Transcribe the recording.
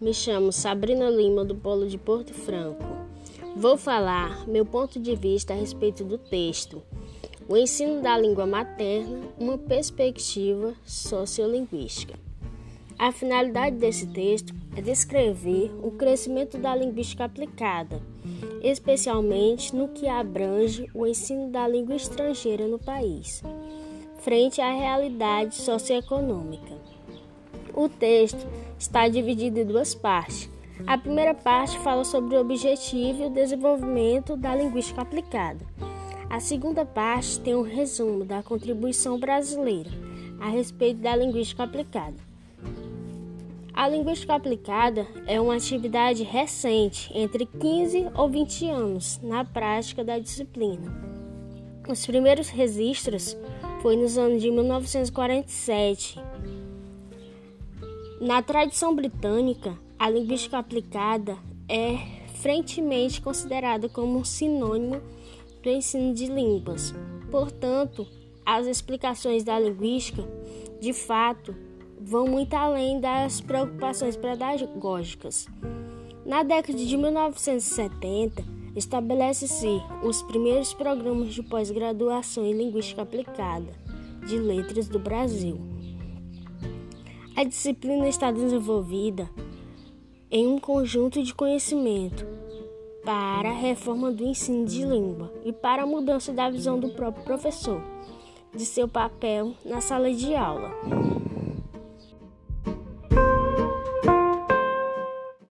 me chamo Sabrina Lima do Polo de Porto Franco. Vou falar meu ponto de vista a respeito do texto. O ensino da língua materna, uma perspectiva sociolinguística. A finalidade desse texto é descrever o crescimento da linguística aplicada, especialmente no que abrange o ensino da língua estrangeira no país, frente à realidade socioeconômica. O texto está dividido em duas partes. A primeira parte fala sobre o objetivo e o desenvolvimento da linguística aplicada. A segunda parte tem um resumo da contribuição brasileira a respeito da linguística aplicada. A linguística aplicada é uma atividade recente, entre 15 ou 20 anos, na prática da disciplina. Os primeiros registros foi nos anos de 1947 na tradição britânica, a linguística aplicada é frequentemente considerada como um sinônimo do ensino de línguas. Portanto, as explicações da linguística, de fato, vão muito além das preocupações pedagógicas. Na década de 1970, estabelece-se os primeiros programas de pós-graduação em linguística aplicada de letras do Brasil. A disciplina está desenvolvida em um conjunto de conhecimento para a reforma do ensino de língua e para a mudança da visão do próprio professor de seu papel na sala de aula.